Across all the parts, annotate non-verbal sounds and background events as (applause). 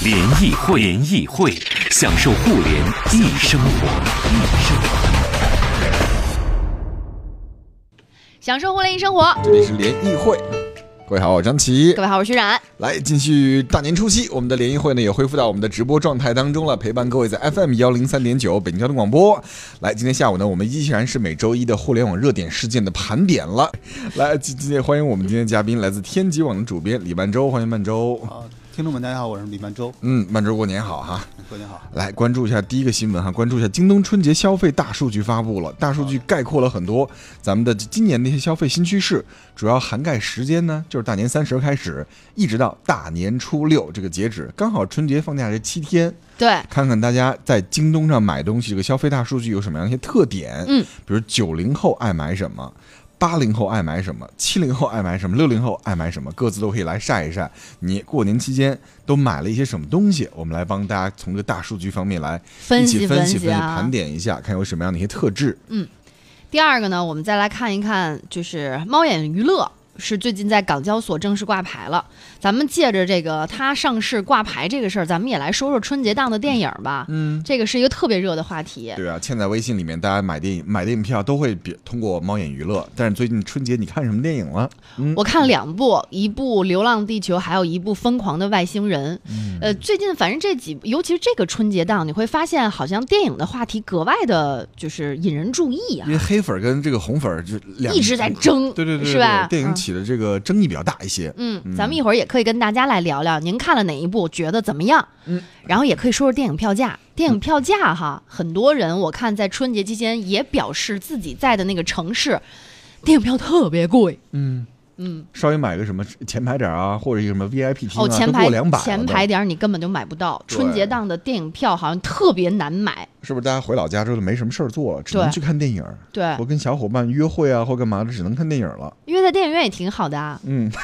联谊会，联谊会，享受互联易生活，易生活。享受互联易生活，这里是联谊会。各位好，我是张琪。各位好，我是徐冉。来，继续大年初七，我们的联谊会呢也恢复到我们的直播状态当中了，陪伴各位在 FM 幺零三点九北京交通广播。来，今天下午呢，我们依然是每周一的互联网热点事件的盘点了。来，今今天欢迎我们今天嘉宾，来自天极网的主编李曼洲，欢迎曼周。好，听众们大家好，我是李曼周。嗯，曼周过年好哈。过年好。来关注一下第一个新闻哈，关注一下京东春节消费大数据发布了，大数据概括了很多咱们的今年的一些消费新趋势，主要涵盖时间呢，就是大年三十开始，一直到大年初六这个截止，刚好春节放假这七天。对，看看大家在京东上买东西这个消费大数据有什么样的一些特点。嗯，比如九零后爱买什么。八零后爱买什么？七零后爱买什么？六零后爱买什么？各自都可以来晒一晒，你过年期间都买了一些什么东西？我们来帮大家从这个大数据方面来分析分析、分析啊盘点一下，看有什么样的一些特质。嗯第二个呢，我们再来看一看，就是猫眼娱乐是最近在港交所正式挂牌了。咱们借着这个它上市挂牌这个事儿，咱们也来说说春节档的电影吧。嗯，这个是一个特别热的话题。对啊，现在微信里面，大家买电影买电影票都会比通过猫眼娱乐。但是最近春节你看什么电影了？嗯，我看两部，一部《流浪地球》，还有一部《疯狂的外星人》。嗯呃，最近反正这几，尤其是这个春节档，你会发现好像电影的话题格外的，就是引人注意啊因，为黑粉儿跟这个红粉儿就两一直在争，对对对对是吧？电影嗯起的这个争议比较大一些。嗯，咱们一会儿也可以跟大家来聊聊，您看了哪一部，觉得怎么样？嗯，然后也可以说说电影票价。电影票价哈，很多人我看在春节期间也表示自己在的那个城市，电影票特别贵。嗯。嗯，稍微买个什么前排点儿啊，或者一个什么 VIP 厅啊，哦，前排过两百前排点儿你根本就买不到。春节档的电影票好像特别难买。是不是？大家回老家之后就没什么事儿做了，只能去看电影，对我，跟小伙伴约会啊，或干嘛的，只能看电影了。因为在电影院也挺好的啊。嗯。(laughs)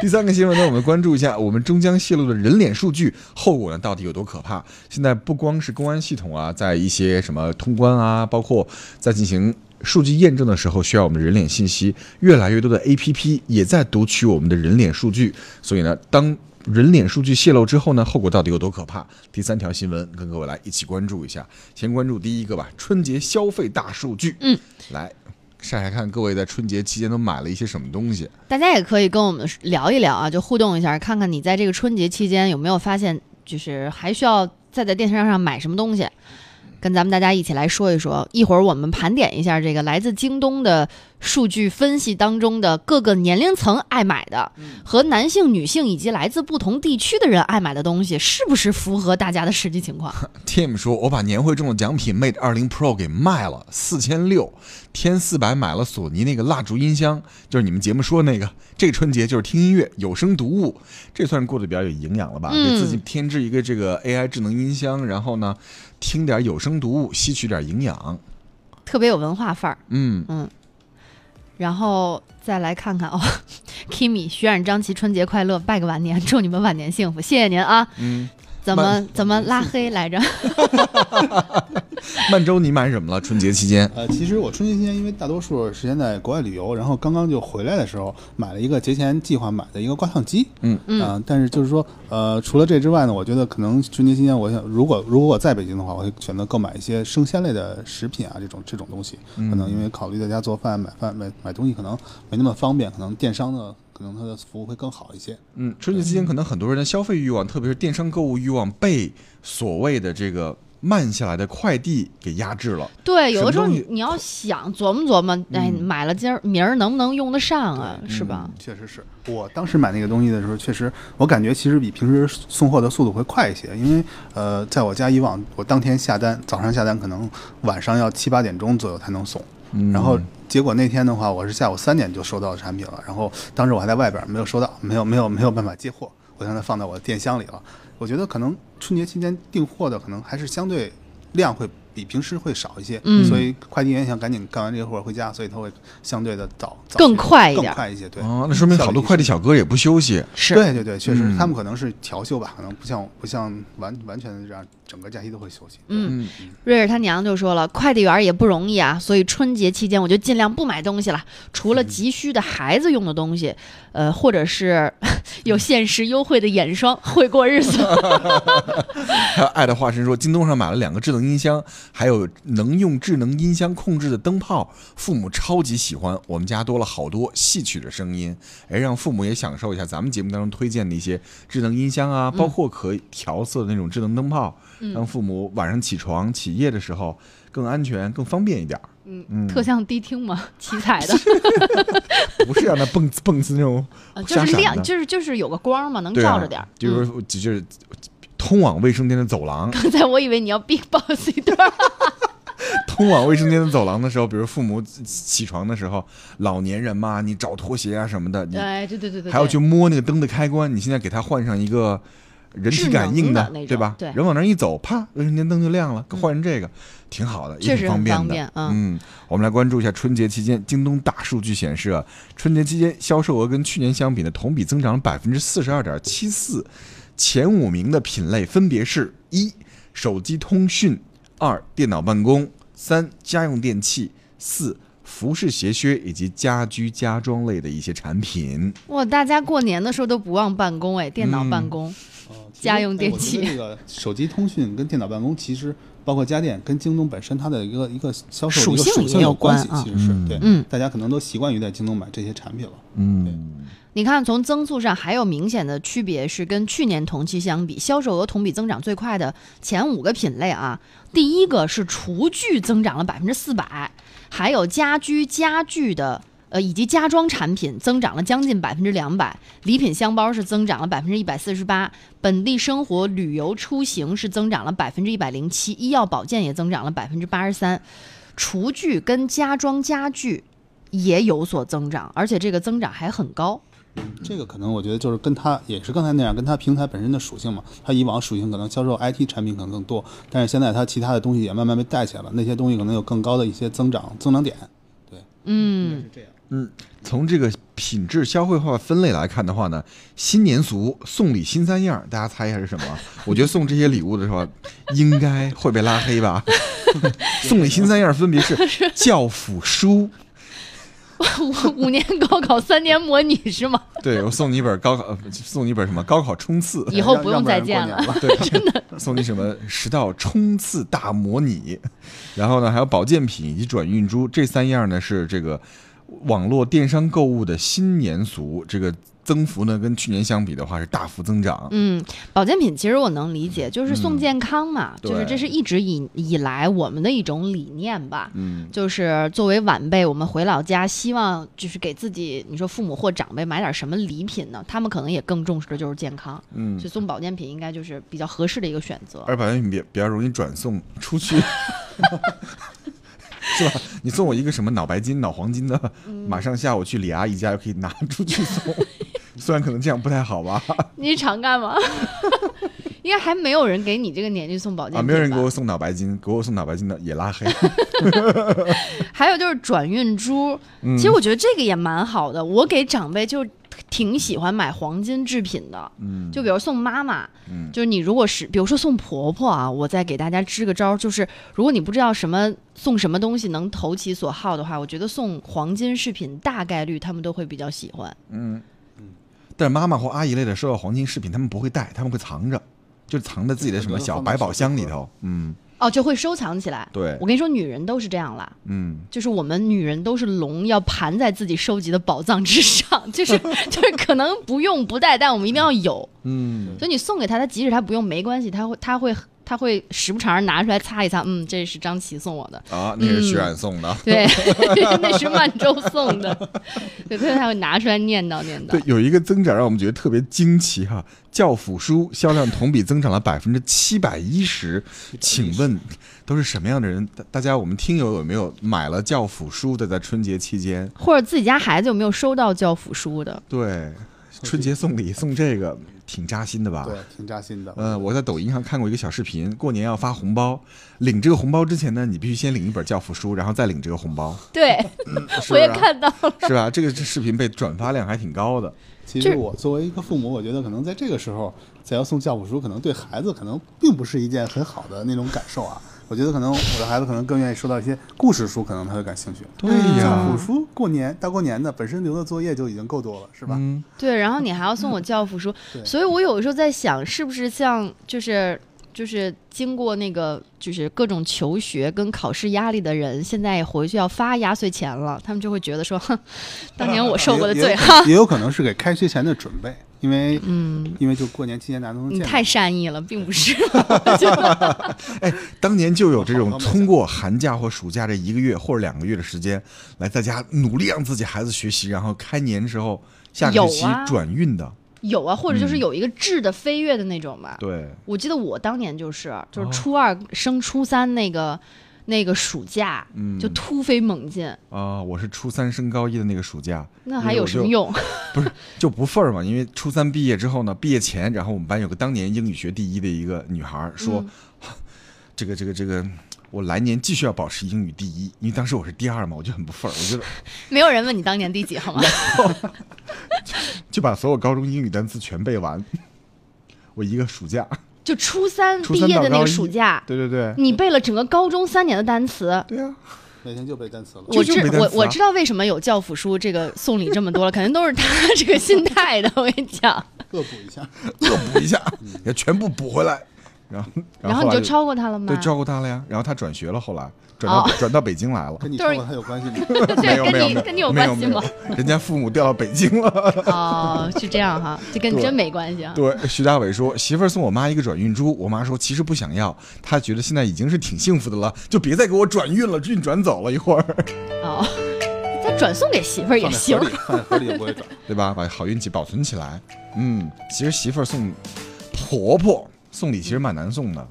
第三个新闻呢，我们关注一下我们终将泄露的人脸数据后果呢到底有多可怕？现在不光是公安系统啊，在一些什么通关啊，包括在进行数据验证的时候，需要我们的人脸信息，越来越多的 APP 也在读取我们的人脸数据。所以呢，当人脸数据泄露之后呢，后果到底有多可怕？第三条新闻跟各位来一起关注一下。先关注第一个吧，春节消费大数据。嗯，来晒晒看各位在春节期间都买了一些什么东西。大家也可以跟我们聊一聊啊，就互动一下，看看你在这个春节期间有没有发现，就是还需要再在电商上买什么东西，跟咱们大家一起来说一说。一会儿我们盘点一下这个来自京东的数据分析当中的各个年龄层爱买的，和男性、女性以及来自不同地区的人爱买的东西，是不是符合大家的实际情况？(laughs) Tim 说：“我把年会中的奖品 Mate 20 Pro 给卖了，四千六，添四百买了索尼那个蜡烛音箱，就是你们节目说的那个。这个春节就是听音乐，有声读物，这算是过得比较有营养了吧？嗯给自己添置一个这个 AI 智能音箱，然后呢，听点有声读物，吸取点营养。特别有文化范儿。嗯嗯，然后再来看看哦，(laughs) Kimi 徐冉张琪春节快乐，拜个晚年，祝你们晚年幸福，谢谢您啊。嗯，怎么怎么拉黑来着？(laughs) 曼州你买什么了？春节期间？呃，其实我春节期间因为大多数时间在国外旅游，然后刚刚就回来的时候买了一个节前计划买的一个挂烫机。嗯嗯呃但是就是说，呃，除了这之外呢，我觉得可能春节期间，我想如果如果我在北京的话，我会选择购买一些生鲜类的食品啊，这种这种东西。可能因为考虑在家做饭、买饭、买买东西可能没那么方便，可能电商呢，可能它的服务会更好一些。嗯，春节期间可能很多人的消费欲望，特别是电商购物欲望，被所谓的这个慢下来的快递给压制了。对，有的时候你你要想琢磨琢磨，哎，嗯买了今儿明儿能不能用得上啊？是吧？嗯确实是我当时买那个东西的时候，确实我感觉其实比平时送货的速度会快一些，因为呃，在我家以往我当天下单，早上下单可能晚上要七八点钟左右才能送，嗯然后结果那天的话，我是下午三点就收到产品了，然后当时我还在外边没有收到，没有没有没有办法接货，我让它放在我的电箱里了。我觉得可能春节期间订货的可能还是相对量会比平时会少一些，嗯所以快递员想赶紧干完这个活儿回家，所以他会相对的早早更快一点更快一些。对，哦，那说明好多快递小哥也不休息。是对对对，确实，嗯他们可能是调休吧，可能不像不像完完全这样整个假期都会休息。嗯嗯，瑞瑞他娘就说了，快递员也不容易啊，所以春节期间我就尽量不买东西了，除了急需的孩子用的东西，呃，或者是 (laughs) 有限时优惠的眼霜，会过日子。(laughs) 还有爱的化身说，京东上买了两个智能音箱，还有能用智能音箱控制的灯泡，父母超级喜欢。我们家多了好多戏曲的声音，哎，让父母也享受一下咱们节目当中推荐的一些智能音箱啊，包括可以调色的那种智能灯泡，让父母晚上起床起夜的时候更安全、更方便一点儿。嗯特像迪厅嘛，七彩的，(laughs) 不是让它蹦滋蹦子那种呃就是亮，就是就是有个光嘛，能照着点儿。就是嗯。就是通往卫生间的走廊，刚才我以为你要 big boss 一段，(laughs) 通往卫生间的走廊的时候，比如父母起起床的时候，老年人嘛，你找拖鞋啊什么的，你哎，对对对对，还要去摸那个灯的开关，你现在给他换上一个人体感应的对吧？对。人往那儿一走，啪，卫生间灯就亮了，换成这个，挺好的，也挺便的。方便嗯。嗯，我们来关注一下春节期间，京东大数据显示啊，春节期间销售额跟去年相比呢，同比增长了百分之四十二点七四，前五名的品类分别是一手机通讯，二电脑办公，三家用电器，四。服饰鞋靴以及家居家装类的一些产品，哇，大家过年的时候都不忘办公哎，电脑嗯办公，家用哎电器这个手机通讯跟电脑办公，其实包括家电跟京东本身它的一个一个销售个属性有关系，其实是嗯对，嗯大家可能都习惯于在京东买这些产品了。嗯，你看，从增速上还有明显的区别，是跟去年同期相比，销售额同比增长最快的前五个品类啊，第一个是厨具增长了百分之四百，还有家居家具的。呃，以及家装产品增长了将近百分之两百，礼品箱包是增长了百分之一百四十八，本地生活旅游出行是增长了百分之一百零七，医药保健也增长了百分之八十三，厨具跟家装家具也有所增长，而且这个增长还很高。这个可能我觉得就是跟它也是刚才那样，跟它平台本身的属性嘛。它以往属性可能销售 IT 产品可能更多，但是现在它其他的东西也慢慢被带起来了，那些东西可能有更高的一些增长增长点。对，嗯，是这样。从这个品质消费化分类来看的话呢，新年俗送礼新三样，大家猜一下是什么？(laughs) 我觉得送这些礼物的时候，应该会被拉黑吧？(laughs) 送礼新三样分别是 (laughs) 教辅书，五年高考三年模拟是吗？对我送你一本高考，呃送你一本什么高考冲刺，以后不用再见了。对，真的送你什么十道冲刺大模拟，然后呢还有保健品以及转运珠这三样呢是这个网络电商购物的新年俗，这个增幅呢跟去年相比的话是大幅增长。嗯，保健品其实我能理解，就是送健康嘛，嗯就是这是一直以以来我们的一种理念吧。嗯，就是作为晚辈，我们回老家，希望就是给自己，你说父母或长辈买点什么礼品呢？他们可能也更重视的就是健康，嗯所以送保健品应该就是比较合适的一个选择。而保健品比比较容易转送出去，(laughs) (laughs) 是吧？你送我一个什么脑白金、脑黄金的，嗯马上下午去李阿姨家就可以拿出去送。虽然可能这样不太好吧，你常干吗？(laughs) 应该还没有人给你这个年纪送保健品啊，没有人给我送脑白金，给我送脑白金的也拉黑。(laughs) 还有就是转运珠，嗯其实我觉得这个也蛮好的。我给长辈就挺喜欢买黄金制品的，嗯，就比如送妈妈，嗯。就是你如果是比如说送婆婆啊，我再给大家支个招，就是如果你不知道什么送什么东西能投其所好的话，我觉得送黄金饰品大概率他们都会比较喜欢。嗯。嗯但是妈妈或阿姨类的收到黄金饰品，他们不会带，他们会藏着，就藏在自己的什么小百宝箱里。头。嗯，哦，就会收藏起来。对我，跟你说，女人都是这样啦。嗯，就是我们女人都是龙，要盘在自己收集的宝藏之上，(laughs) 就是就是可能不用不带，但我们一定要有。嗯，所以你送给他，他即使他不用没关系，他会他会他会时不常拿出来擦一擦，嗯，这是张琪送我的，啊，那是徐冉送的。对，(laughs) 那是曼周送的，(laughs) 对，所以他会拿出来念叨念叨，。对有一个增长让我们觉得特别惊奇哈，教辅书销量同比增长了百分之七百一十，请问都是什么样的人？大大家我们听友有没有买了教辅书的在春节期间？或者自己家孩子有没有收到教辅书的？对，(laughs) 春节送礼送这个挺扎心的吧？对，挺扎心的。呃，我在抖音上看过一个小视频，过年要发红包，领这个红包之前呢，你必须先领一本教辅书，然后再领这个红包，对，(laughs) 是我也看到了。是吧？这个视频被转发量还挺高的。其实我作为一个父母，我觉得可能在这个时候再要送教辅书，可能对孩子可能并不是一件很好的那种感受啊。我觉得可能我的孩子可能更愿意收到一些故事书，可能他会感兴趣。对嗯教呀辅，书过年大过年的，本身留的作业就已经够多了，是吧？嗯，对，然后你还要送我教辅书，对所以我有的时候在想，是不是像就是就是经过那个就是各种求学跟考试压力的人，现在回去要发压岁钱了，他们就会觉得说，哼，当年我受过的罪，也有哈，也有可能是给开学前的准备，因为嗯，因为就过年期间大家都能见。你太善意了，并不是 (laughs) (laughs) 哎当年就有这种通过寒假或暑假这一个月或者两个月的时间，来在家努力让自己孩子学习，然后开年时候下个学期转运的。有啊，或者就是嗯有一个质的飞跃的那种吧。对，我记得我当年就是，就是哦初二升初三那个、那个暑假，嗯就突飞猛进，啊、我是初三升高一的那个暑假，那还有什么用？不是就不份儿嘛？因为初三毕业之后呢，毕业前，然后我们班有个当年英语学第一的一个女孩儿说，嗯这个这个这个，我来年继续要保持英语第一，因为当时我是第二嘛，我就很不忿儿，我觉得 (laughs) 没有人问你当年第几，好吗？(laughs) 就把所有高中英语单词全背完，我一个暑假，就初三毕业的那个暑假，对对对，你背了整个高中三年的单词。对啊，每天就背单词了。就我知我我知道为什么有教辅书这个送礼这么多了，肯定都是他这个心态的。我跟你讲，恶补一下，恶补一下，也全部补回来，然后 (laughs) 然后你就超过他了吗？对照顾他了呀，然后他转学了，后来转到、哦 (laughs) 转到北京来了。(laughs) 跟你都是超过他有关系吗？没有没有跟你有没有没有关系吗？人家父母调到北京了。哦，是这样哈，这跟你真没关系啊。对，徐大伟说，媳妇儿送我妈一个转运珠，我妈说其实不想要，她觉得现在已经是挺幸福的了，就别再给我转运了，运转走了一会儿，哦，再转送给媳妇儿也行放在盒。里，放在盒里也不会转。对吧？把好运气保存起来。嗯，其实媳妇儿送婆婆送礼其实蛮难送的。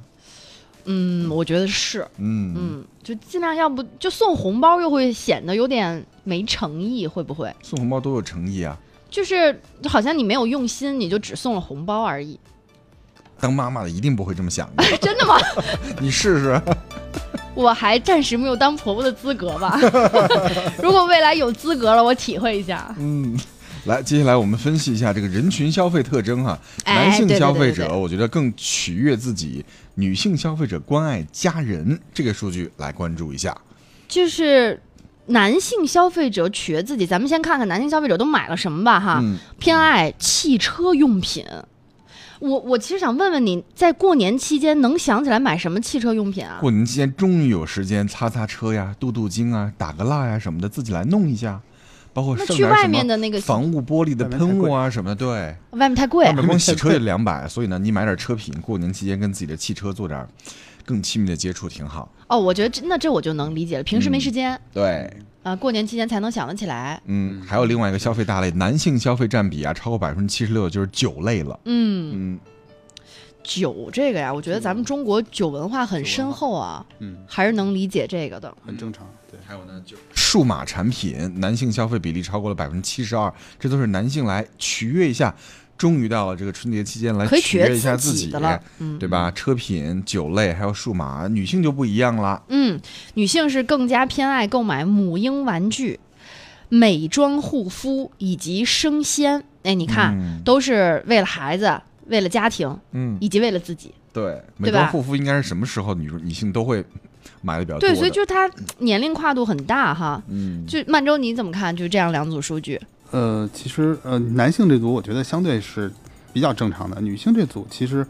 嗯，我觉得是，嗯，嗯，就尽量要不就送红包，又会显得有点没诚意，会不会？送红包多有诚意啊！就是好像你没有用心，你就只送了红包而已。当妈妈的一定不会这么想的，(laughs) 真的吗？(laughs) 你试试。(laughs) 我还暂时没有当婆婆的资格吧。如果未来有资格了，我体会一下。嗯，来，接下来我们分析一下这个人群消费特征哈。哎男性消费者，我觉得更取悦自己；女性消费者关爱家人。这个数据来关注一下。就是男性消费者取悦自己，咱们先看看男性消费者都买了什么吧哈。嗯，偏爱汽车用品。我我其实想问问你，在过年期间能想起来买什么汽车用品啊？过年期间终于有时间擦擦车呀、镀镀金啊、打个蜡呀什么的，自己来弄一下。包括那去外面的那个防雾玻璃的喷雾啊什么的，对，外面太贵外。(laughs) 面光洗车就两百，所以呢，你买点车品，过年期间跟自己的汽车做点更亲密的接触，挺好。哦，我觉得这那这我就能理解了，平时没时间对，啊、过年期间才能想得起来。嗯，还有另外一个消费大类，男性消费占比啊超过百分之七十六，就是酒类了。嗯，嗯，酒这个呀，我觉得咱们中国酒文化很深厚啊，嗯，还是能理解这个的。很正常。对，还有呢，就数码产品，男性消费比例超过了百分之七十二，这都是男性来取悦一下。终于到了这个春节期间来取悦一下自己己的了嗯对吧？车品、酒类还有数码，女性就不一样了。嗯，女性是更加偏爱购买母婴玩具、美妆护肤以及生鲜。哎，你看，嗯都是为了孩子、为了家庭嗯，以及为了自己。对，美妆护肤应该是什么时候女女性都会买的比较多。对，所以就是它年龄跨度很大哈。嗯，就曼州你怎么看？就这样两组数据，呃，其实呃，男性这组我觉得相对是比较正常的，女性这组其实，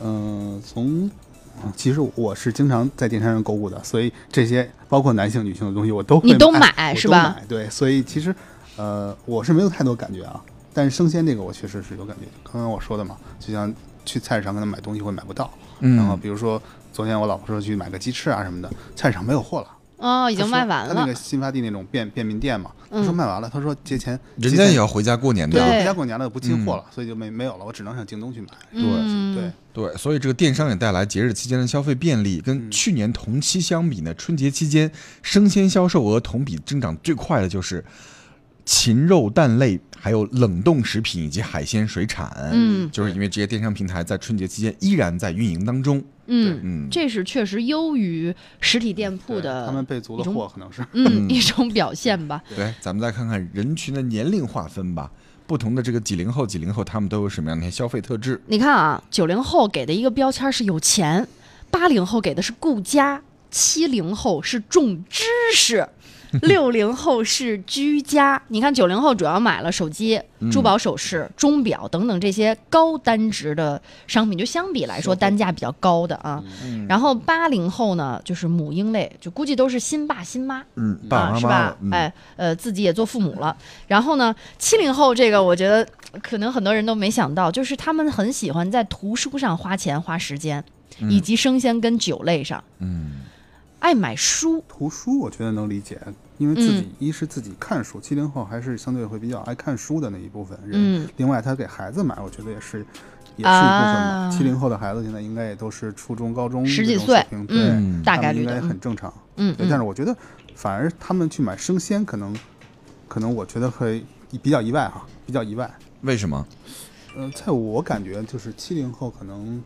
呃，从呃其实我是经常在电商上购物的，所以这些包括男性、女性的东西我都会你都买买是吧对，所以其实呃，我是没有太多感觉啊，但是生鲜这个我确实是有感觉。刚刚我说的嘛，就像去菜市场可能买东西会买不到，嗯然后比如说昨天我老婆说去买个鸡翅啊什么的，菜市场没有货了。哦，已已经卖完了他那个。新发地那种便便民店嘛，他嗯说卖完了，他说节前人家也要回家过年的对，呀。回家过年了不进货了，所以就没没有了，我只能上京东去买。对对，对，所以这个电商也带来节日期间的消费便利。跟嗯去年同期相比呢，春节期间生鲜销售额同比增长最快的就是禽肉蛋类，还有冷冻食品以及海鲜水产。嗯就是因为这些电商平台在春节期间依然在运营当中。嗯，嗯，这是确实优于实体店铺的他们备足了货，可能是嗯 (laughs) 一种表现吧。对，咱们再看看人群的年龄划分吧。不同的这个几零后、几零后，他们都有什么样的一些消费特质？你看啊，九零后给的一个标签是有钱，八零后给的是顾家，七零后是重知识。(laughs) 六零后是居家，你看九零后主要买了手机、珠宝首饰、钟表等等这些高单值的商品，就相比来说单价比较高的啊。然后八零后呢，就是母婴类，就估计都是新爸新妈，嗯，爸是吧？哎，呃，自己也做父母了。然后呢，七零后这个，我觉得可能很多人都没想到，就是他们很喜欢在图书上花钱花时间，以及生鲜跟酒类上，嗯，爱买书。图书，我觉得能理解，因为自己、嗯一是自己看书，七零后还是相对会比较爱看书的那一部分人。嗯另外，他给孩子买，我觉得也是也是一部分啊吧。七零后的孩子现在应该也都是初中、高中十几岁这种水平，对，嗯大他们应该概率的嗯很正常。嗯对，但嗯是我觉得反而他们去买生鲜，可能可能我觉得会比较意外哈，比较意外。为什么？呃，在我感觉就是七零后可能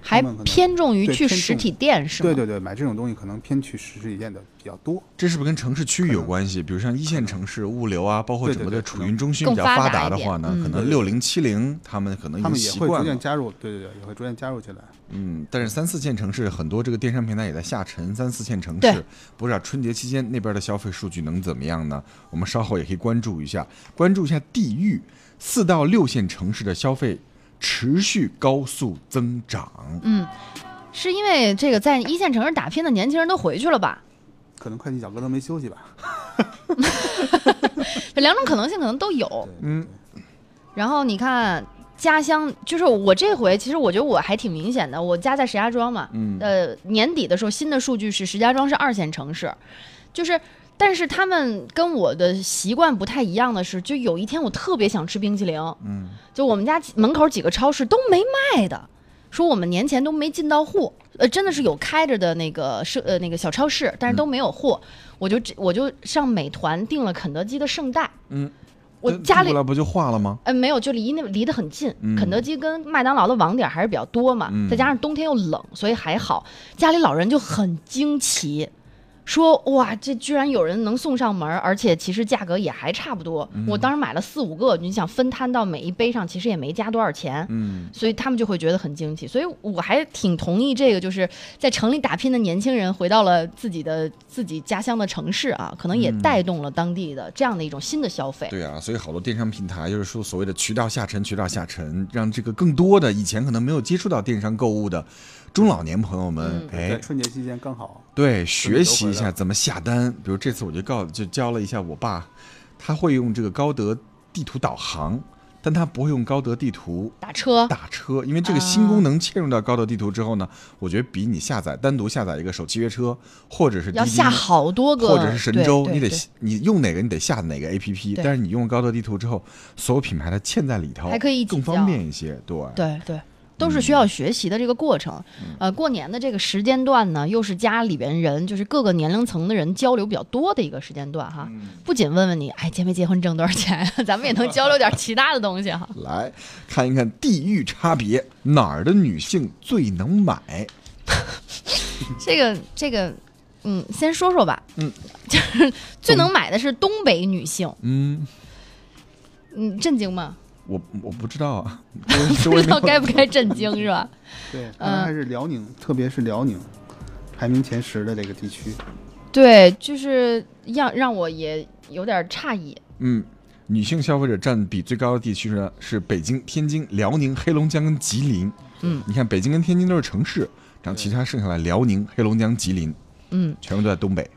还偏重于去实体店是吗？对对对买这种东西可能偏去实体店的比较多。这是不是跟城市区域有关系？比如像一线城市物流啊，包括整个的储运中心比较发发达的话呢，可能六零七零他们可能他们也会逐。渐加入，对对对，也会逐渐加入进来。嗯，但是三四线城市很多这个电商平台也在下沉，三四线城市不知道春节期间那边的消费数据能怎么样呢？我们稍后也可以关注一下，关注一下地域，四到六线城市的消费持续高速增长。嗯，是因为这个在一线城市打拼的年轻人都回去了吧？可能快递小哥都没休息吧？这 (laughs) 两种可能性可能都有。嗯，然后你看家乡，就是我这回其实我觉得我还挺明显的，我家在石家庄嘛，嗯呃，年底的时候新的数据是石家庄是二线城市，就是。但是他们跟我的习惯不太一样的是，就有一天我特别想吃冰淇淋，嗯，就我们家门口几个超市都没卖的，说我们年前都没进到货，呃，真的是有开着的那个是呃那个小超市，但是都没有货，我就我就上美团订了肯德基的圣代，嗯，我家里寄过来不就化了吗？呃，没有，就离那离得很近。嗯。肯德基跟麦当劳的网点还是比较多嘛，嗯。再加上冬天又冷，所以还好。家里老人就很惊奇，说哇，这居然有人能送上门，而且其实价格也还差不多。嗯我当时买了四五个，你想分摊到每一杯上，其实也没加多少钱。嗯，所以他们就会觉得很惊奇，所以我还挺同意这个，就是在城里打拼的年轻人回到了自己的自己家乡的城市啊，可能也嗯带动了当地的这样的一种新的消费。对啊，所以好多电商平台就是说所谓的渠道下沉，渠道下沉，让这个更多的以前可能没有接触到电商购物的中老年朋友们，嗯哎，春节期间刚好。对，学习一下怎么下单。比如这次我就告就教了一下我爸，他会用这个高德地图导航，但他不会用高德地图打车，打车，因为这个新功能嵌入到高德地图之后呢，我觉得比你下载单独下载一个手机约车，或者是滴滴要下好多个，或者是神州，你得你用哪个你得下哪个 A P P，但是你用高德地图之后，所有品牌它嵌在里头，还可以更方便一些。对，对对，都是需要学习的这个过程。呃，过年的这个时间段呢，又是家里边人，就是各个年龄层的人交流比较多的一个时间段哈。不仅问问你，哎，结没结婚，挣多少钱，(laughs) 咱们也能交流点其他的东西哈。(laughs) 来看一看地域差别，哪儿的女性最能买？(laughs) 这个这个，嗯，先说说吧。嗯，就是最能买的是东北女性，嗯，嗯，震惊吗？我我不知道啊，(laughs) 不知道该不该震惊是吧？对，还是辽宁，特别是辽宁排名前十的这个地区。对，就是让让我也有点诧异。嗯，女性消费者占比最高的地区呢是北京、天津、辽宁、黑龙江跟吉林。嗯你看北京跟天津都是城市，然后其他剩下来辽宁、黑龙江、吉林，嗯，全部都在东北。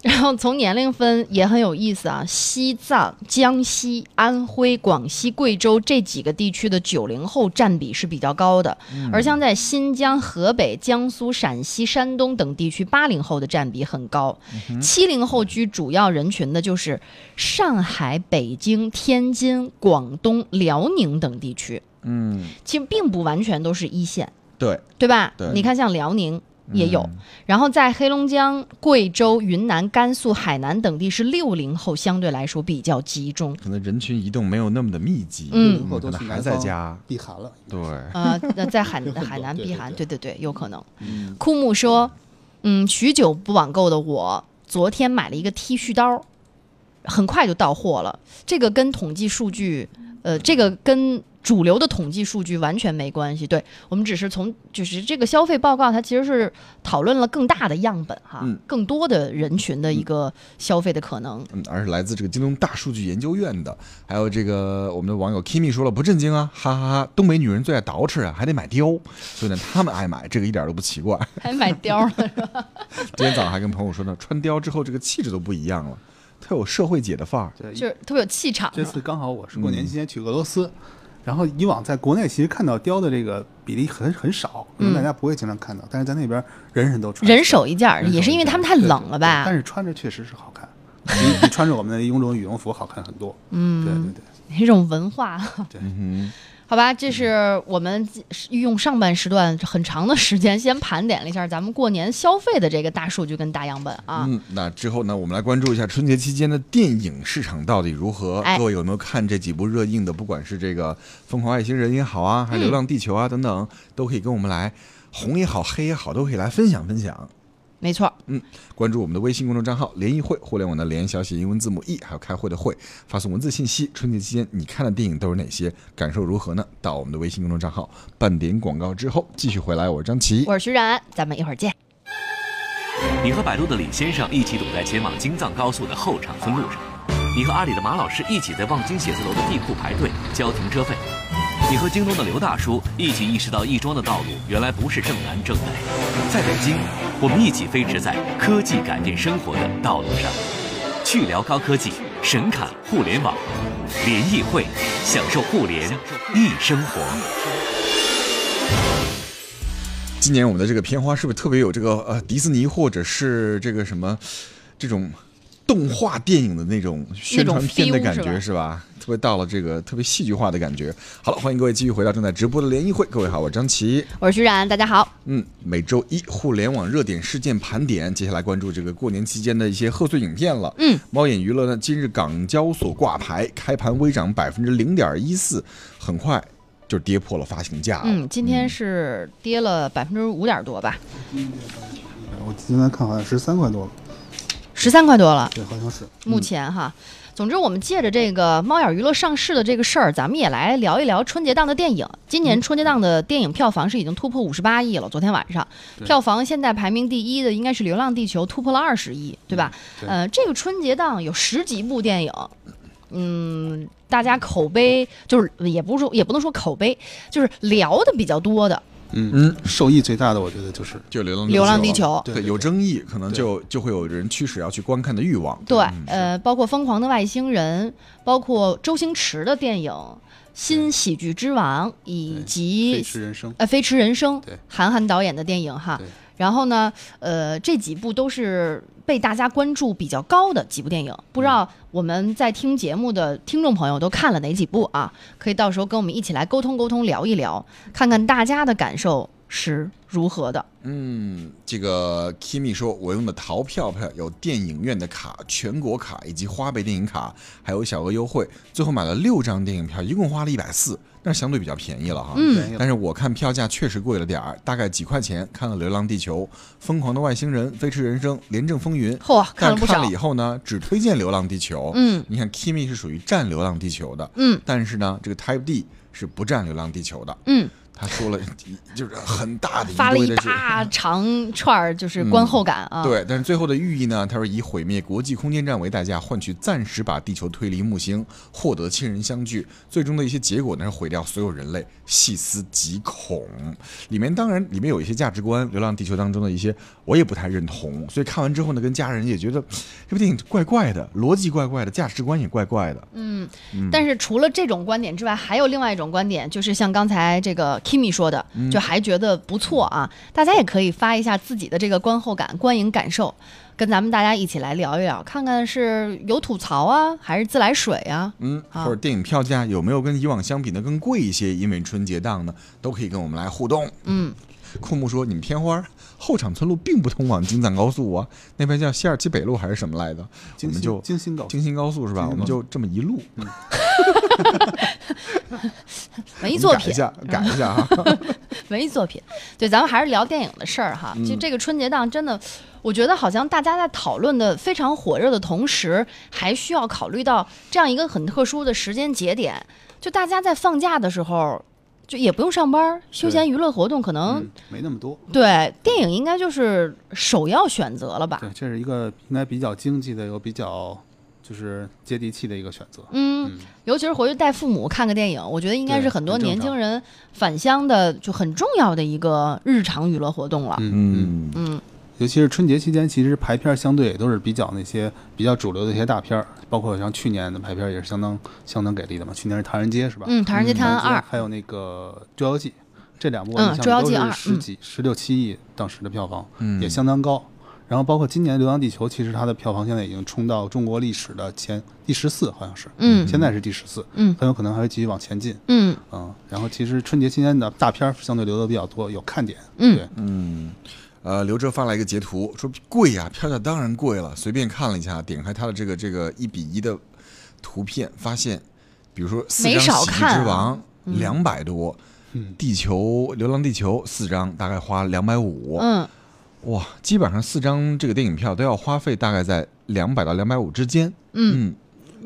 (laughs) 然后从年龄分也很有意思啊，西藏、江西、安徽、广西、贵州这几个地区的九零后占比是比较高的，而像在新疆、河北、江苏、陕西、山东等地区，八零后的占比很高。七零后居主要人群的就是上海、北京、天津、广东、辽宁等地区，嗯，其实并不完全都是一线，对，对吧？对你看像辽宁。也有。嗯然后在黑龙江、贵州、云南、甘肃、海南等地是六零后相对来说比较集中。可能人群移动没有那么的密集，嗯可能还在家。避寒了。对，呃，那在海海南避寒，对对对对对对，有可能。嗯，枯木说：“嗯，许久不网购的我，昨天买了一个剃须刀，很快就到货了。这个跟统计数据，呃，这个跟主流的统计数据完全没关系。对我们只是从就是这个消费报告，它其实是讨论了更大的样本哈，嗯更多的人群的一个消费的可能。嗯，而是来自这个京东大数据研究院的，还有这个我们的网友 Kimi 说了不震惊啊，哈哈哈东北女人最爱捯饬啊，还得买貂，所以呢，他们爱买这个一点都不奇怪。(laughs) 还买貂了，(laughs) 今天早上还跟朋友说呢，穿貂之后这个气质都不一样了，特有社会姐的范儿。对，就是特别有气场。这次刚好我是过年期间去俄罗斯，然后以往在国内其实看到貂的这个比例很很少，可能大家不会经常看到，但是在那边人人都穿，人手一件也是因为他们太对对冷了吧？对但？是穿着确实是好看，比比穿着我们的臃肿羽绒服好看很多。嗯，对对对，一种文化，嗯好吧，这是我们运用上半时段很长的时间，先盘点了一下咱们过年消费的这个大数据跟大样本啊。嗯，那之后呢，我们来关注一下春节期间的电影市场到底如何？哎各位有没有看这几部热映的？不管是这个《疯狂外星人》也好啊，还是《流浪地球》啊等等，都可以跟我们来红也好，黑也好，都可以来分享分享。没错，嗯关注我们的微信公众账号“联谊会”，互联网的联小写英文字母 e，还有开会的会，发送文字信息。春节期间你看的电影都有哪些？感受如何呢？到我们的微信公众账号半点广告之后，继续回来。我是张琪，我是徐冉，咱们一会儿见。你和百度的李先生一起堵在前往京藏高速的后场村路上，你和阿里的马老师一起在望京写字楼的地库排队交停车费，你和京东的刘大叔一起意识到亦庄的道路原来不是正南正北。在北京，我们一起飞驰在科技改变生活的道路上，去聊高科技，神侃互联网，联谊会，享受互联易生活。今年我们的这个片花是不是特别有这个呃迪士尼或者是这个什么这种动画电影的那种宣传片的感觉 feel 是吧？特别到了这个特别戏剧化的感觉。好了，欢迎各位继续回到正在直播的联谊会。各位好，我是张琪。我是徐冉，大家好。嗯，每周一互联网热点事件盘点，接下来关注这个过年期间的一些贺岁影片了。嗯，猫眼娱乐呢，今日港交所挂牌，开盘微涨百分之零点一四，很快就跌破了发行价。嗯，今天是跌了百分之五点多吧，我今天看好像十三块多了，十三块多了。对，好像是。目前哈。总之，我们借着这个猫眼娱乐上市的这个事儿，咱们也来聊一聊春节档的电影。今年春节档的电影票房是已经突破五十八亿了。昨天晚上，票房现在排名第一的应该是《流浪地球》，突破了二十亿，对吧？对呃，这个春节档有十几部电影，嗯，大家口碑就是也不是说也不能说口碑，就是聊的比较多的。嗯。嗯，受益最大的我觉得就是就流浪流浪地球。对有争议，可能就就会有人驱使要去观看的欲望。对，嗯呃，包括《疯狂的外星人》，包括周星驰的电影《新喜剧之王》，以及飞驰人生，呃《飞驰人生对》韩寒导演的电影哈。对。然后呢，呃，这几部都是被大家关注比较高的几部电影。不知道我们在听节目的听众朋友都看了哪几部啊？可以到时候跟我们一起来沟通沟通，聊一聊，看看大家的感受是如何的。嗯，这个 Kimi 说，我用的淘票票有电影院的卡、全国卡以及花呗电影卡，还有小额优惠，最后买了六张电影票，一共花了一百四，那相对比较便宜了哈。但是我看票价确实贵了点儿，大概几块钱看了《流浪地球》《疯狂的外星人》《飞驰人生》《廉政风云》，嚯，看了不少但是看了以。后呢，只推荐《流浪地球》。嗯你看 Kimi 是属于占《流浪地球》的，嗯但是呢，这个 Type D 是不占《流浪地球》的。嗯，他说了，就是很大的发了一大长串儿，就是观后感啊。对，但是最后的寓意呢？他说以毁灭国际空间站为代价，换取暂时把地球推离木星，获得亲人相聚。最终的一些结果呢，是毁掉所有人类，细思极恐。里面当然里面有一些价值观，《流浪地球》当中的一些我也不太认同，所以看完之后呢，跟家人也觉得这部电影怪怪的，逻辑怪怪的，价值观也怪怪的。嗯，但是除了这种观点之外，还有另外一种观点，就是像刚才这个 Kimi 说的，就还觉得不错啊。大家也可以发一下自己的这个观后感、观影感受，跟咱们大家一起来聊一聊，看看是有吐槽啊，还是自来水啊？嗯，好或者电影票价有没有跟以往相比呢更贵一些？因为春节档呢，都可以跟我们来互动。嗯，库木说：“你们片花后场村路并不通往京藏高速啊，那边叫西二旗北路还是什么来的？”我们就京新高京新高速是吧？我们就这么一路，文艺 (laughs) 作品改一，下，(laughs) 改一下啊。(laughs) 文艺作品。对，咱们还是聊电影的事儿哈。就这个春节档，真的，我觉得好像大家在讨论的非常火热的同时，还需要考虑到这样一个很特殊的时间节点，就大家在放假的时候。就也不用上班，休闲娱乐活动可能、嗯，没那么多。对电影应该就是首要选择了吧？对，这是一个应该比较经济的，又比较就是接地气的一个选择。嗯，尤其是回去带父母看个电影，我觉得应该是很多年轻人返乡的就很重要的一个日常娱乐活动了。嗯嗯，尤其是春节期间，其实排片相对也都是比较那些比较主流的一些大片儿，包括像去年的排片也是相当相当给力的嘛。去年是《唐人街》是吧？嗯，《唐人街探案二》还有那个《捉妖记》，这两部嗯我印象捉妖记二里都是十几、十六七亿当时的票房，嗯也相当高。然后包括今年《流浪地球》，其实它的票房现在已经冲到中国历史的前第十四，好像是，嗯。现在是第十四，嗯。很有可能还会继续往前进，嗯。嗯。然后其实春节期间的大片儿相对留的比较多，有看点，嗯。对，嗯，呃，刘哲发来一个截图，说贵呀、票价当然贵了。随便看了一下，点开他的这个这个一比一的图片，发现，比如说四张《喜之王》两百多，嗯地球《流浪地球》四张大概花两百五，嗯，哇，基本上四张这个电影票都要花费大概在两百到两百五之间。嗯，嗯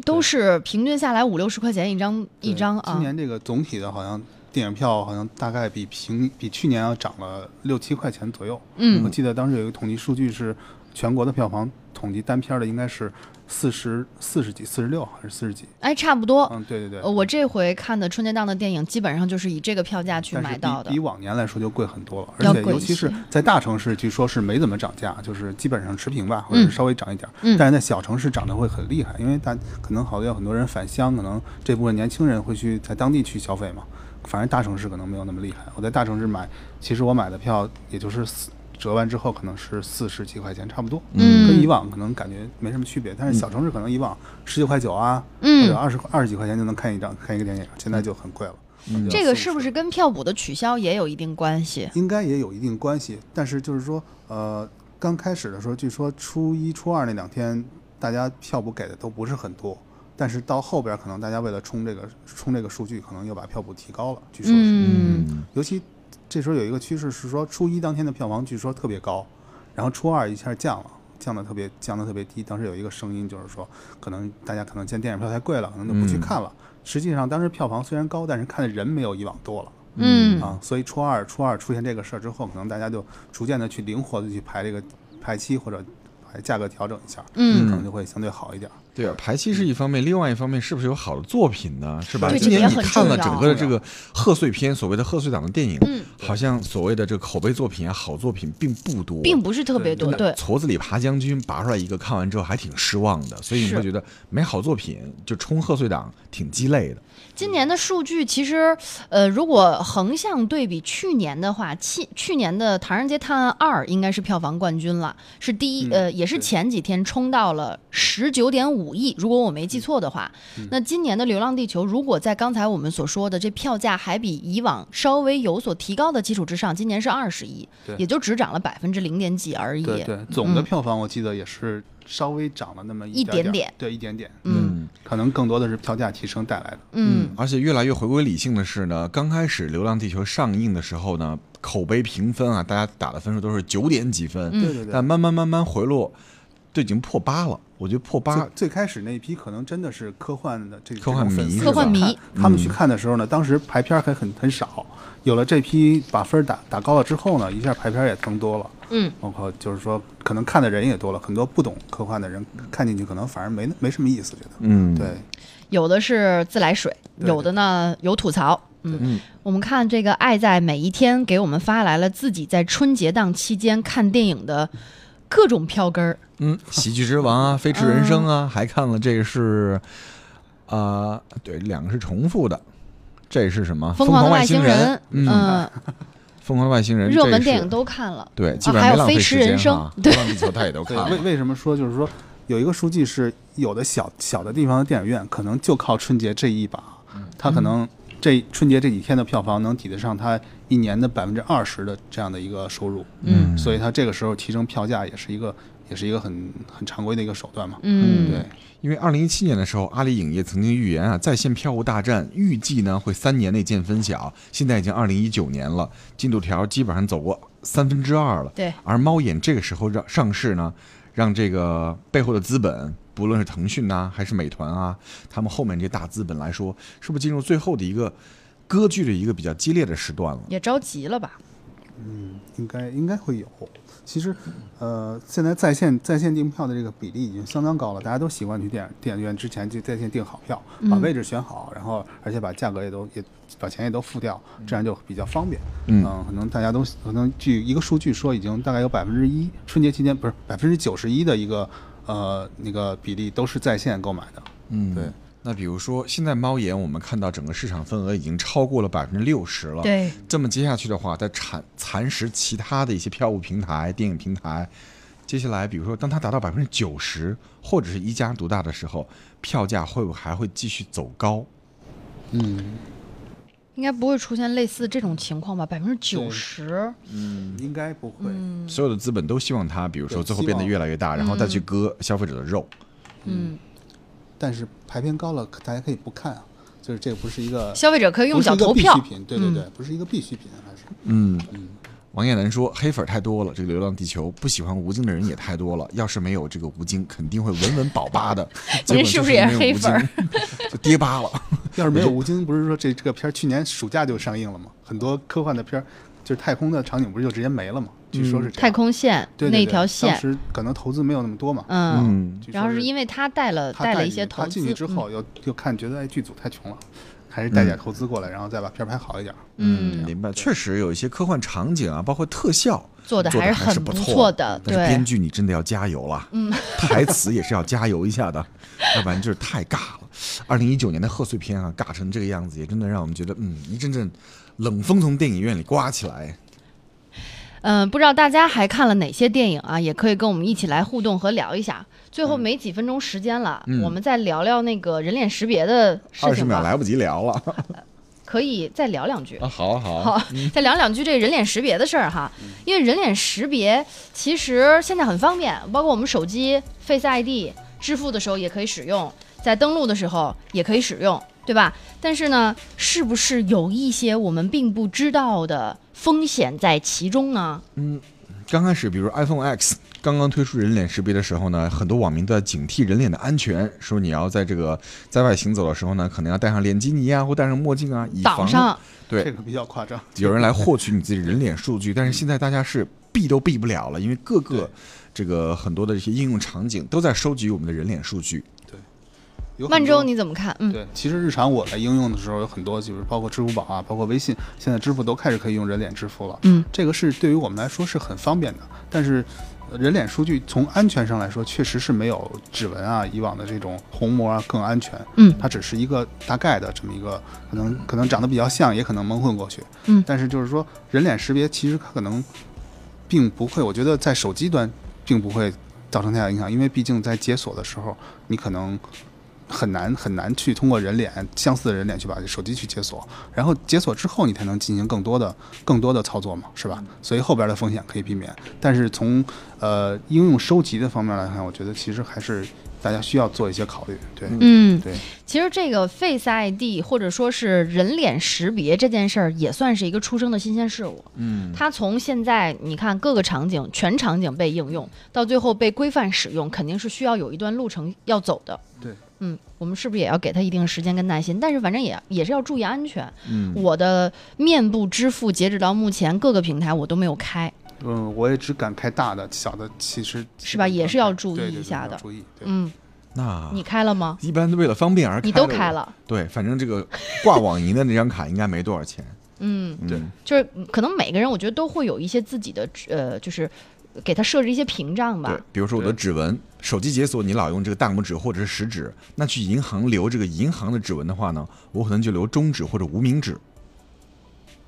都是平均下来五六十块钱一张一张啊今。年这个总体的好像电影票好像大概比平比去年要涨了六七块钱左右。嗯我嗯记得当时有一个统计数据是，全国的票房统计单片的应该是四十四十几、四十六还是四十几？哎，差不多。嗯，对对对。呃，我这回看的春节档的电影，基本上就是以这个票价去买到的比比。往年来说就贵很多了，而且尤其是在大城市，据说是没怎么涨价，就是基本上持平吧，或者是稍微涨一点儿。嗯但是在小城市涨得会很厉害，因为大可能好多有很多人返乡，可能这部分年轻人会去在当地去消费嘛。反正大城市可能没有那么厉害。我在大城市买，其实我买的票也就是四折完之后可能是四十几块钱，差不多。嗯跟以往可能感觉没什么区别，但是小城市可能以往十九块九啊，嗯或者二十二十几块钱就能看一张看一个电影，现在就很贵了。嗯这个是不是跟票补的取消也有一定关系？应该也有一定关系，但是就是说，呃，刚开始的时候，据说初一、初二那两天，大家票补给的都不是很多，但是到后边可能大家为了冲这个冲这个数据，可能又把票补提高了，据说是。嗯嗯尤其这时候有一个趋势是说，初一当天的票房据说特别高，然后初二一下降了。降的特别降的特别低，当时有一个声音就是说，可能大家可能见电影票太贵了，可能就不去嗯看了。实际上当时票房虽然高，但是看的人没有以往多了。嗯啊，所以初二初二出现这个事儿之后，可能大家就逐渐的去灵活的去排这个排期或者排价格调整一下，可嗯能就会相对好一点。对啊，排期是一方面，另外一方面是不是有好的作品呢？是吧？对今年你看了整个的这个贺岁片，所谓的贺岁档的电影，嗯好像所谓的这个口碑作品啊、好作品并不多，并不是特别多。对，矬子里爬将军拔出来一个，看完之后还挺失望的，所以你会觉得没好作品就冲贺岁档挺鸡肋的。今年的数据其实，呃，如果横向对比去年的话，去去年的《唐人街探案二》应该是票房冠军了，是第一，嗯呃，也是前几天冲到了十九点五亿，如果我没记错的话。嗯那今年的《流浪地球》，如果在刚才我们所说的这票价还比以往稍微有所提高的基础之上，今年是二十亿，也就只涨了百分之零点几而已。对对，总的嗯票房我记得也是稍微涨了那么一点点点对，一点点。嗯可能更多的是票价提升带来的。嗯而且越来越回归理性的是呢，刚开始《流浪地球》上映的时候呢，口碑评分啊，大家打的分数都是九点几分，嗯对对对但。慢慢慢慢回落，都已经破八了。我觉得破八最最开始那一批可能真的是科幻的这科幻这种粉丝迷科幻迷他们去嗯看的时候呢，当时排片还很很少，有了这批把分打打高了之后呢，一下排片也增多了。嗯，包括就是说，可能看的人也多了，很多不懂科幻的人看进去，可能反而没没什么意思，觉得。嗯，对，有的是自来水，有的呢有吐槽。嗯嗯，我们看这个爱在每一天给我们发来了自己在春节档期间看电影的各种票根儿。嗯，喜剧之王啊，(laughs) 飞驰人生啊，还看了这个是，啊、对，两个是重复的。这是什么？疯狂外星星人人，，嗯，嗯，疯狂的外星人，热门电影都看了。对，基本还有上没浪费飞驰人生时间哈。对流浪地球他也都看对，为。为什么说就是说有一个数据是有的小小的地方的电影院可能就靠春节这一把，他可能这春节这几天的票房能抵得上它一年的百分之二十的这样的一个收入，嗯所以它这个时候提升票价也是一个也是一个很很常规的一个手段嘛。嗯，对，因为二零一七年的时候，阿里影业曾经预言啊，在线票务大战预计呢会三年内见分晓。现在已经二零一九年了，进度条基本上走过三分之二了。对而猫眼这个时候让上市呢，让这个背后的资本，不论是腾讯呐、还是美团啊，他们后面这些大资本来说，是不是进入最后的一个割据的一个比较激烈的时段了？也着急了吧？嗯应该应该会有。其实，呃，现在在线在线订票的这个比例已经相当高了，大家都习惯去电影电影院之前就在线订好票，把位置选好，然后而且把价格也都也把钱也都付掉，这样就比较方便。嗯可能大家都可能据一个数据说，已经大概有百分之一春节期间不是百分之九十一的一个呃那个比例都是在线购买的。嗯对。那比如说，现在猫眼我们看到整个市场份额已经超过了百分之六十了。对，这么接下去的话，在蚕蚕食其他的一些票务平台、电影平台，接下来比如说当它达到百分之九十，或者是一家独大的时候，票价会不会还会继续走高？嗯，应该不会出现类似这种情况吧？百分之九十，嗯应该不会。嗯所有的资本都希望它，比如说最后变得越来越大，然后再去割消费者的肉。嗯，但是排片高了，大家可以不看啊，就是这个不是一个 (laughs) 消费者可以用脚投票必需，品，对对嗯对，不是一个必需品，还是嗯嗯，王彦南说黑粉太多了，这个《流浪地球》不喜欢吴京的人也太多了。要是没有这个吴京，肯定会稳稳保八的。(laughs) 结果您是不是也是就没有吴黑粉？(laughs) 就跌八了。要是没有吴京，不是说这这个片儿去年暑假就上映了吗？很多科幻的片儿，就是太空的场景，不是就直接没了吗？据说是这样太空线那对对对当条线，时可能投资没有那么多嘛。嗯，然后是因为他带了他带了一些投资，他进去之后，又又看觉得哎剧组太穷了，还是带点投资过来，然后再把片儿拍好一点。嗯，明白。确实有一些科幻场景啊，包括特效做的还是很不不错错的，但是编，剧你真的要加油了，嗯，台词也是要加油一下的，(laughs) 要不然就是太尬了。二零一九年的贺岁片啊，尬成这个样子，也真的让我们觉得，嗯，一阵阵冷风从电影院里刮起来。嗯，不知道大家还看了哪些电影啊？也可以跟我们一起来互动和聊一下。最后没几分钟时间了，嗯我们再聊聊那个人脸识别的事二十情吧。秒来不及聊了可以再聊两句。啊！好好好，再聊两句这个人脸识别的事儿哈，因为人脸识别其实现在很方便，包括我们手机 Face ID 支付的时候也可以使用，在登录的时候也可以使用，对吧？但是呢，是不是有一些我们并不知道的风险在其中呢？嗯刚开始，比如 iPhone X 刚刚推出人脸识别的时候呢，很多网民都在警惕人脸的安全，说你要在这个在外行走的时候呢，可能要戴上脸基尼啊，或戴上墨镜啊，以防上，对这个比较夸张。有人来获取你自己人脸数据。但是现在大家是避都避不了了，因为各个这个很多的这些应用场景都在收集我们的人脸数据。万州你怎么看？嗯，对，其实日常我在应用的时候有很多，就是包括支付宝啊，包括微信，现在支付都开始可以用人脸支付了。嗯，这个是对于我们来说是很方便的，但是呃人脸数据从安全上来说，确实是没有指纹啊、以往的这种虹膜啊更安全。嗯它只是一个大概的这么一个，可能可能长得比较像，也可能蒙混过去。嗯但是就是说人脸识别其实它可能并不会，我觉得在手机端并不会造成太大影响，因为毕竟在解锁的时候，你可能很难很难去通过人脸相似的人脸去把这手机去解锁，然后解锁之后你才能进行更多的更多的操作嘛，是吧？所以后边的风险可以避免，但是从呃应用收集的方面来看，我觉得其实还是大家需要做一些考虑。对，嗯，对，其实这个 Face ID 或者说是人脸识别这件事儿，也算是一个出生的新鲜事物。嗯，它从现在你看各个场景，全场景被应用，到最后被规范使用，肯定是需要有一段路程要走的。对，嗯，我们是不是也要给他一定时间跟耐心？但是反正也也是要注意安全。嗯我的面部支付截止到目前各个平台我都没有开，嗯，我也只敢开大的，小的其实是吧也是要注意一下的要注意。对，嗯，那你开了吗？一般都为了方便而开你都开了，对，反正这个挂网银的那张卡应该没多少钱。嗯，嗯对就是可能每个人我觉得都会有一些自己的呃，就是给他设置一些屏障吧对。，比如说我的指纹，手机解锁你老用这个大拇指或者是食指，那去银行留这个银行的指纹的话呢，我可能就留中指或者无名指。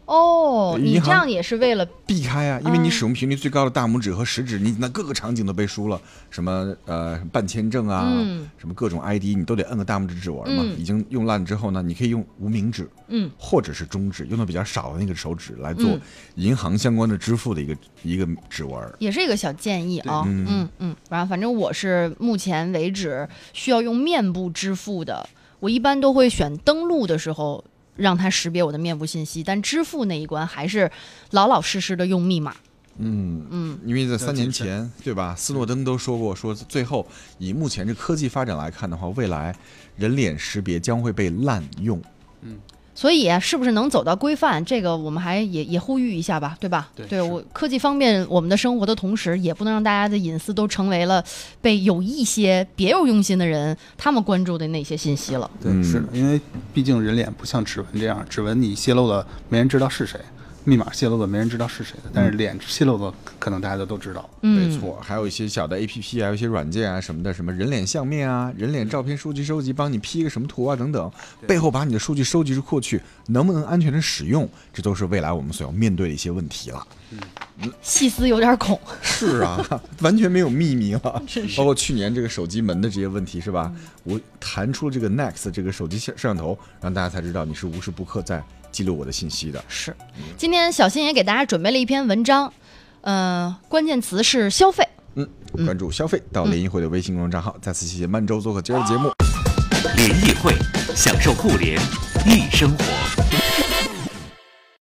哦，你这样也是为了避开啊，因为你嗯。使用频率最高的大拇指和食指，你那各个场景都被输了，什么呃办签证啊，嗯。什么各种 ID，你都得摁个大拇指指纹嘛。嗯。已经用烂之后呢，你可以用无名指，嗯，或者是中指，用的比较少的那个手指来做嗯。银行相关的支付的一个一个指纹。也是一个小建议啊，嗯。嗯嗯，然后反正我是目前为止需要用面部支付的，我一般都会选登录的时候让它识别我的面部信息，但支付那一关还是老老实实的用密码。嗯嗯，因为在三年前，对吧？斯诺登都说过，说最后以目前这科技发展来看的话，未来人脸识别将会被滥用。所以啊，是不是能走到规范，这个我们还也也呼吁一下吧，对吧？对是我科技方便我们的生活的同时，也不能让大家的隐私都成为了被有一些别有用心的人他们关注的那些信息了。对，嗯是的，因为毕竟人脸不像指纹这样，指纹你泄露了，没人知道是谁；密码泄露了，没人知道是谁的。但是脸泄露了，可能大家都都知道。嗯，没错，还有一些小的 A P P 啊，有一些软件啊什么的，什么人脸相面啊、人脸照片数据收集，帮你 P 一个什么图啊等等，背后把你的数据收集过去，能不能安全的使用，这都是未来我们所要面对的一些问题了。嗯细思有点恐。是啊，(laughs) 完全没有秘密了。包括去年这个手机门的这些问题是吧？我弹出了这个 Next 这个手机摄摄像头，让大家才知道你是无时不刻在记录我的信息的。是，今天小新也给大家准备了一篇文章，呃，关键词是消费。嗯，关注消费到联谊会的微信公众账号。再次谢谢曼周做客今儿的节目。联谊会，享受互联易生活。